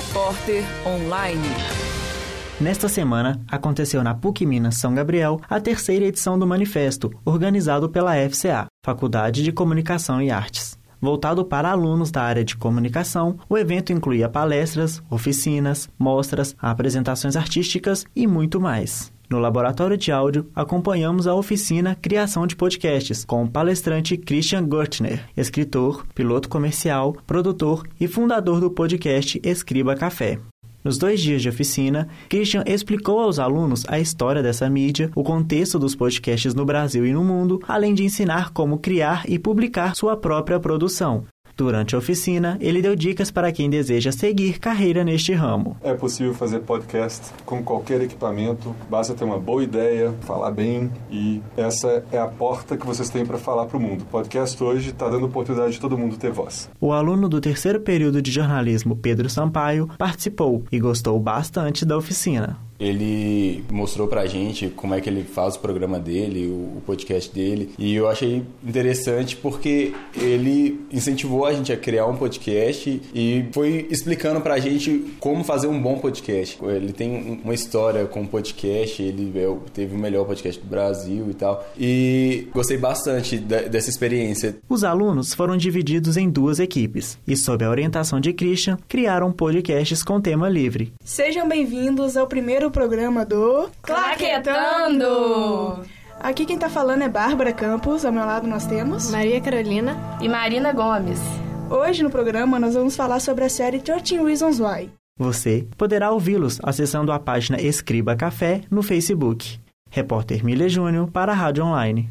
Repórter Online. Nesta semana, aconteceu na PUC Minas São Gabriel a terceira edição do Manifesto, organizado pela FCA, Faculdade de Comunicação e Artes. Voltado para alunos da área de comunicação, o evento incluía palestras, oficinas, mostras, apresentações artísticas e muito mais. No laboratório de áudio, acompanhamos a oficina Criação de Podcasts com o palestrante Christian Gertner, escritor, piloto comercial, produtor e fundador do podcast Escriba Café. Nos dois dias de oficina, Christian explicou aos alunos a história dessa mídia, o contexto dos podcasts no Brasil e no mundo, além de ensinar como criar e publicar sua própria produção, Durante a oficina, ele deu dicas para quem deseja seguir carreira neste ramo. É possível fazer podcast com qualquer equipamento, basta ter uma boa ideia, falar bem e essa é a porta que vocês têm para falar para o mundo. O podcast hoje está dando oportunidade de todo mundo ter voz. O aluno do terceiro período de jornalismo, Pedro Sampaio, participou e gostou bastante da oficina. Ele mostrou pra gente como é que ele faz o programa dele, o podcast dele, e eu achei interessante porque ele incentivou a gente a criar um podcast e foi explicando pra gente como fazer um bom podcast. Ele tem uma história com o podcast, ele é teve o melhor podcast do Brasil e tal, e gostei bastante dessa experiência. Os alunos foram divididos em duas equipes e, sob a orientação de Christian, criaram podcasts com tema livre. Sejam bem-vindos ao primeiro programa do Claquetando! Aqui quem tá falando é Bárbara Campos, ao meu lado nós temos Maria Carolina e Marina Gomes. Hoje no programa nós vamos falar sobre a série 13 Reasons Why. Você poderá ouvi-los acessando a página Escriba Café no Facebook. Repórter Milha Júnior para a Rádio Online.